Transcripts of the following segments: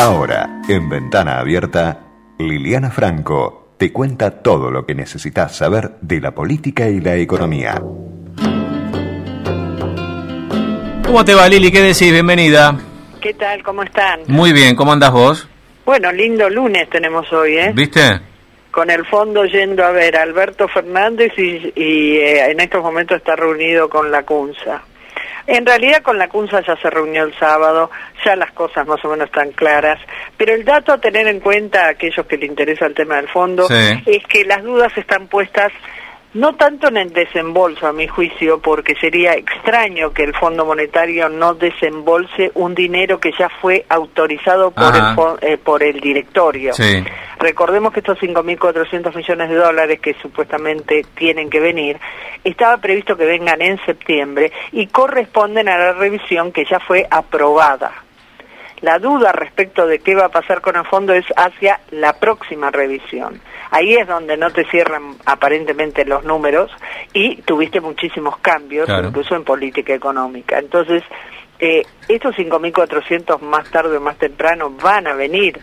Ahora, en Ventana Abierta, Liliana Franco te cuenta todo lo que necesitas saber de la política y la economía. ¿Cómo te va, Lili? ¿Qué decís? Bienvenida. ¿Qué tal? ¿Cómo están? Muy bien, ¿cómo andas vos? Bueno, lindo lunes tenemos hoy, ¿eh? ¿Viste? Con el fondo yendo a ver a Alberto Fernández y, y eh, en estos momentos está reunido con la CUNSA. En realidad con la CUNSA ya se reunió el sábado, ya las cosas más o menos están claras, pero el dato a tener en cuenta a aquellos que le interesa el tema del fondo Sí. es que las dudas están puestas no tanto en el desembolso, a mi juicio, porque sería extraño que el Fondo Monetario no desembolse un dinero que ya fue autorizado por, el, eh, por el directorio. Sí. Recordemos que estos 5.400 millones de dólares que supuestamente tienen que venir, estaba previsto que vengan en septiembre y corresponden a la revisión que ya fue aprobada. La duda respecto de qué va a pasar con el fondo es hacia la próxima revisión. Ahí es donde no te cierran aparentemente los números y tuviste muchísimos cambios, Claro. incluso en política económica. Entonces, eh, estos 5.400 más tarde o más temprano van a venir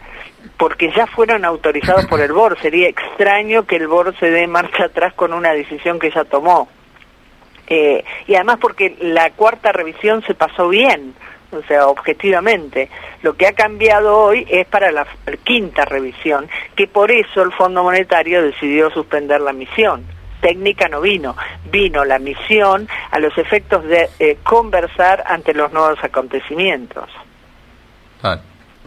porque ya fueron autorizados por el BOR. Sería extraño que el BOR se dé marcha atrás con una decisión que ya tomó. Eh, y además porque la cuarta revisión se pasó bien, o sea, objetivamente. Lo que ha cambiado hoy es para la quinta revisión, que por eso el Fondo Monetario decidió suspender la misión. Técnica no vino, vino la misión a los efectos de eh, conversar ante los nuevos acontecimientos.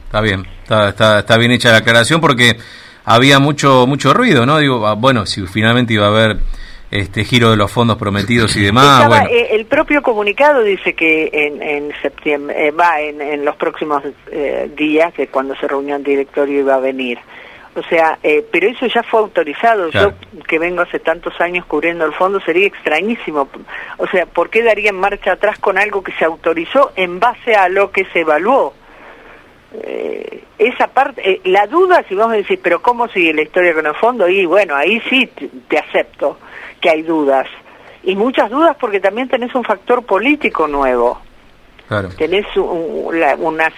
Está bien, está, está, está bien hecha la aclaración porque había mucho mucho ruido, ¿no? Digo, ah, bueno, si finalmente iba a haber este giro de los fondos prometidos y demás, Estaba, bueno. eh, el propio comunicado dice que en, en septiembre, eh, va en, en los próximos eh, días, que cuando se reunió el directorio iba a venir. O sea, eh, pero eso ya fue autorizado. Claro. Yo, que vengo hace tantos años cubriendo el fondo, sería extrañísimo. O sea, ¿por qué daría en marcha atrás con algo que se autorizó en base a lo que se evaluó? Eh, esa parte, eh, la duda, si vos me decís, pero ¿cómo sigue la historia con el fondo? Y bueno, ahí sí te, te acepto que hay dudas. Y muchas dudas porque también tenés un factor político nuevo. Claro. Tenés un- la- una,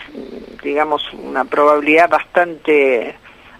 digamos, una probabilidad bastante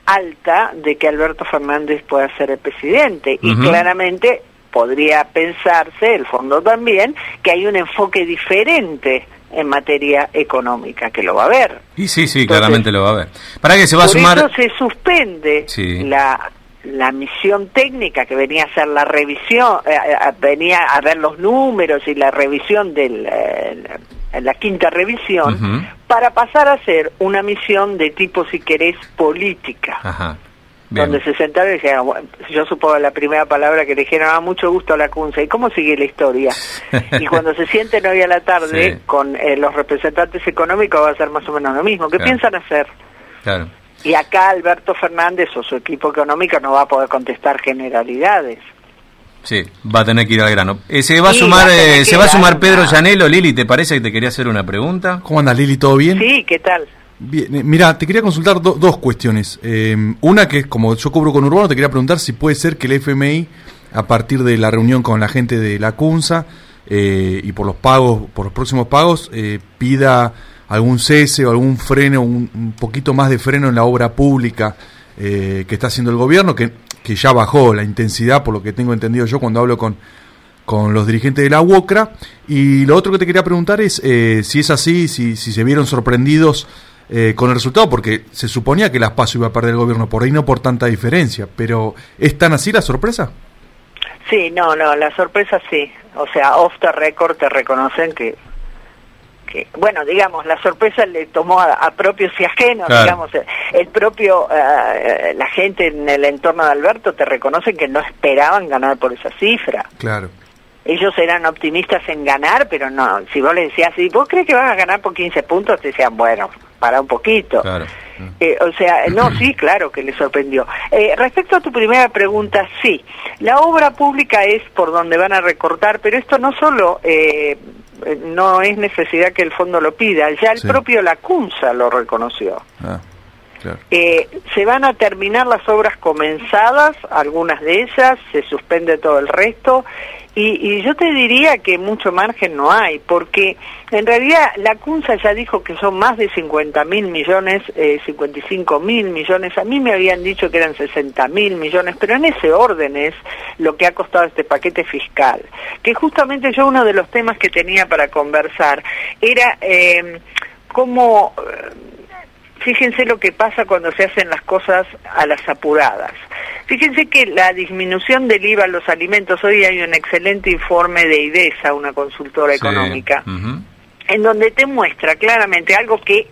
alta de que Alberto Fernández pueda ser el presidente. Y claramente podría pensarse, el fondo también, que hay un enfoque diferente en materia económica, que lo va a haber. Y sí, sí, Entonces, claramente lo va a ver. Para que se va a Por sumar eso se suspende Sí. la, la misión técnica que venía a hacer la revisión, eh, eh, venía a ver los números y la revisión de la, la quinta revisión, para pasar a ser una misión de tipo, si querés, política. Ajá. Donde se sentaron y dijeron, bueno, yo supongo la primera palabra que le dijeron, ah, mucho gusto a la CUNSA, ¿y cómo sigue la historia? y cuando se sienten hoy a la tarde Sí. con eh, los representantes económicos va a ser más o menos lo mismo. ¿Qué Claro. piensan hacer? Claro. Y acá Alberto Fernández o su equipo económico no va a poder contestar generalidades. Sí, va a tener que ir al grano. Eh, se va a Sí, sumar va a tener eh, se va a sumar Pedro grano. Llanelo, Lili, ¿te parece que te quería hacer una pregunta? ¿Cómo andas, Lili? ¿Todo bien? Sí, ¿qué tal? Bien, eh, mira, te quería consultar do- dos cuestiones. Eh, una que es como yo cubro con Urbano, te quería preguntar si puede ser que el FMI, a partir de la reunión con la gente de la CUNSA eh, y por los pagos, por los próximos pagos, eh, pida algún cese o algún freno, un, un poquito más de freno en la obra pública eh, que está haciendo el gobierno, que, que ya bajó la intensidad, por lo que tengo entendido yo cuando hablo con, con los dirigentes de la UOCRA. Y lo otro que te quería preguntar es eh, si es así, si, si se vieron sorprendidos eh, con el resultado, porque se suponía que las PASO iba a perder el gobierno, por ahí no por tanta diferencia, pero ¿es tan así la sorpresa? Sí, no, no, la sorpresa sí. O sea, off the record te reconocen que, que bueno, digamos, la sorpresa le tomó a, a propios y ajenos, Claro. digamos, el, el propio, eh, la gente en el entorno de Alberto te reconocen que no esperaban ganar por esa cifra. Claro. Ellos eran optimistas en ganar, pero no, si vos le decías, ¿y vos crees que van a ganar por 15 puntos? Te decían, bueno, para un poquito. Claro. Eh, o sea, no, sí, claro que le sorprendió. Eh, respecto a tu primera pregunta, sí, la obra pública es por donde van a recortar, pero esto no solo eh, eh, no es necesidad que el fondo lo pida, ya el Sí. propio la CUNSA lo reconoció. Ah. Eh, se van a terminar las obras comenzadas, algunas de ellas, se suspende todo el resto, y, yo te diría que mucho margen no hay, porque en realidad la CUNSA ya dijo que son más de 50 mil millones, eh, 55 mil millones, a mí me habían dicho que eran 60 mil millones, pero en ese orden es lo que ha costado este paquete fiscal, que justamente yo uno de los temas que tenía para conversar era eh, cómo... Eh, fíjense lo que pasa cuando se hacen las cosas a las apuradas. Fíjense que la disminución del IVA a los alimentos, hoy hay un excelente informe de IDESA, una consultora económica, en donde te muestra claramente algo que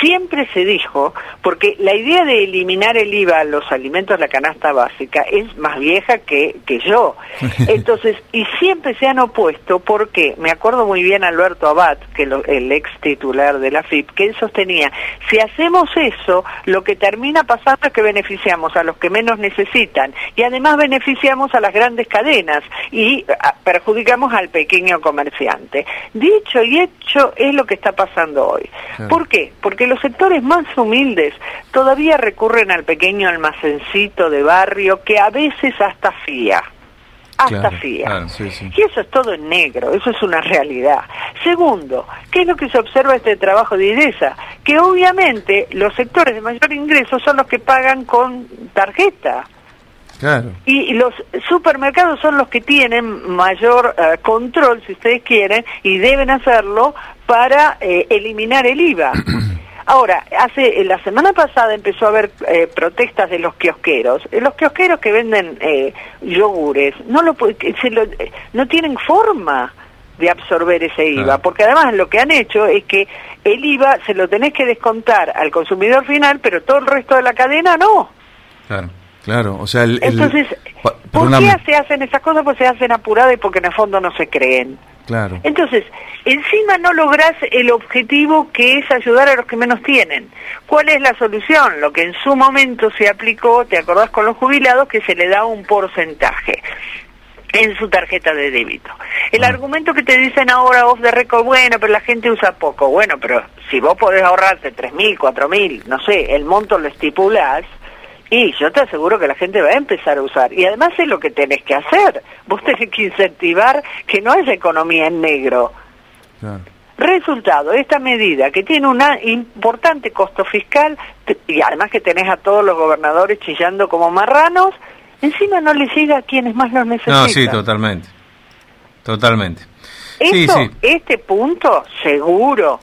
siempre se dijo, porque la idea de eliminar el IVA a los alimentos, la canasta básica, es más vieja que, que yo. Entonces, y siempre se han opuesto porque, me acuerdo muy bien Alberto Abad, que el ex titular de la FIP, que él sostenía, si hacemos eso, lo que termina pasando es que beneficiamos a los que menos necesitan y además beneficiamos a las grandes cadenas y ah, perjudicamos al pequeño comerciante. Dicho y hecho es lo que está pasando hoy. ¿Por qué? Porque los sectores más humildes todavía recurren al pequeño almacencito de barrio que a veces hasta fía hasta fía. Y eso es todo en negro, eso es una realidad. Segundo, ¿qué es lo que se observa este trabajo de IDESA? Que obviamente los sectores de mayor ingreso son los que pagan con tarjeta. Y los supermercados son los que tienen mayor eh, control, si ustedes quieren, y deben hacerlo para eh, eliminar el IVA. Ahora, hace eh, la semana pasada empezó a haber eh, protestas de los kiosqueros. Eh, los kiosqueros que venden yogures no lo, no tienen forma de absorber ese IVA, porque además lo que han hecho es que el IVA se lo tenés que descontar al consumidor final, pero todo el resto de la cadena no. Claro. Claro, o sea, el, entonces, ¿por qué se hacen esas cosas? Pues se hacen apuradas y porque en el fondo no se creen. Claro. Entonces, encima no lográs el objetivo que es ayudar a los que menos tienen. ¿Cuál es la solución? Lo que en su momento se aplicó, ¿te acordás con los jubilados? Que se le da un porcentaje en su tarjeta de débito. El ah. argumento que te dicen ahora off de record, bueno, pero la gente usa poco. Bueno, pero si vos podés ahorrarte tres mil, cuatro mil, no sé, el monto lo estipulás, y yo te aseguro que la gente va a empezar a usar. Y además es lo que tenés que hacer. Vos tenés que incentivar que no haya economía en negro. Resultado, esta medida que tiene un importante costo fiscal y además que tenés a todos los gobernadores chillando como marranos, encima no le llega a quienes más lo necesitan. No, sí, totalmente. Totalmente. Este punto, seguro,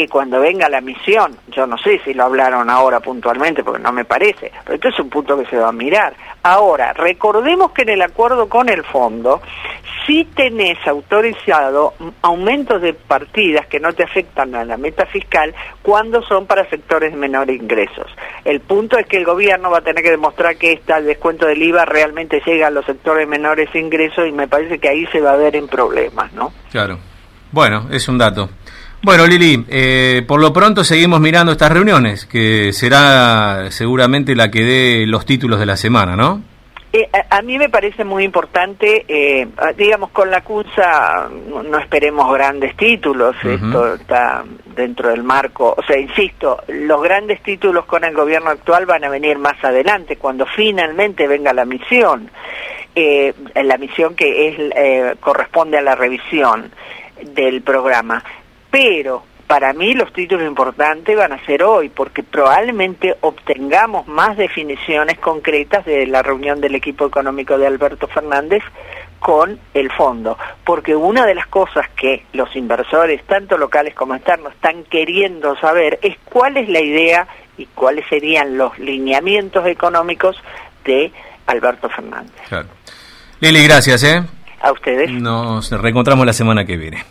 que cuando venga la misión, yo no sé si lo hablaron ahora puntualmente porque no me parece, pero esto es un punto que se va a mirar. Ahora, recordemos que en el acuerdo con el fondo, si tenés autorizado aumentos de partidas que no te afectan a la meta fiscal cuando son para sectores de menores ingresos. El punto es que el gobierno va a tener que demostrar que este descuento del IVA realmente llega a los sectores de menores ingresos y me parece que ahí se va a ver en problemas, ¿no? Claro. Bueno, es un dato. Bueno, Lili, eh, por lo pronto seguimos mirando estas reuniones, que será seguramente la que dé los títulos de la semana, ¿no? Eh, a, mí me parece muy importante, eh, digamos, con la CUNSA no, esperemos grandes títulos, esto está dentro del marco, o sea, insisto, los grandes títulos con el gobierno actual van a venir más adelante, cuando finalmente venga la misión, la misión que es corresponde a la revisión del programa pero para mí los títulos importantes van a ser hoy, porque probablemente obtengamos más definiciones concretas de la reunión del equipo económico de Alberto Fernández con el fondo, porque una de las cosas que los inversores, tanto locales como externos, están queriendo saber es cuál es la idea y cuáles serían los lineamientos económicos de Alberto Fernández. Lili, gracias. ¿eh? A ustedes. Nos reencontramos la semana que viene.